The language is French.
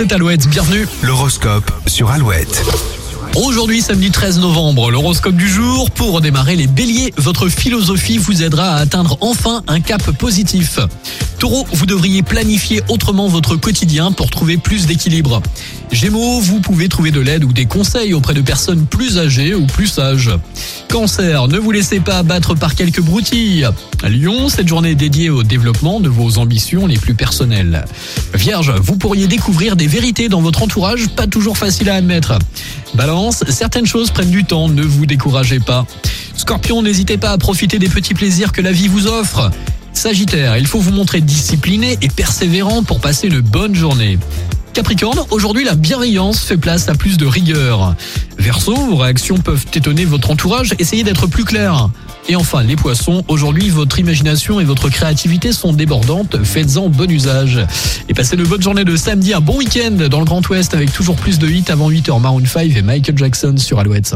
c'est Alouette, bienvenue. L'horoscope sur Alouette. Aujourd'hui, samedi 13 novembre, l'horoscope du jour. Pour démarrer les béliers, votre philosophie vous aidera à atteindre enfin un cap positif. Taureau, vous devriez planifier autrement votre quotidien pour trouver plus d'équilibre. Gémeaux, vous pouvez trouver de l'aide ou des conseils auprès de personnes plus âgées ou plus sages. Cancer, ne vous laissez pas abattre par quelques broutilles. Lion, cette journée est dédiée au développement de vos ambitions les plus personnelles. Vierge, vous pourriez découvrir des vérités dans votre entourage pas toujours faciles à admettre. Balance, certaines choses prennent du temps, ne vous découragez pas. Scorpion, n'hésitez pas à profiter des petits plaisirs que la vie vous offre. Sagittaire, il faut vous montrer discipliné et persévérant pour passer une bonne journée. Capricorne, aujourd'hui la bienveillance fait place à plus de rigueur. Verseau, vos réactions peuvent étonner votre entourage, essayez d'être plus clair. Et enfin, les poissons, aujourd'hui votre imagination et votre créativité sont débordantes, faites-en bon usage. Et passez une bonne journée de samedi, un bon week-end dans le Grand Ouest avec toujours plus de hits avant 8h Maroon 5 et Michael Jackson sur Alouette.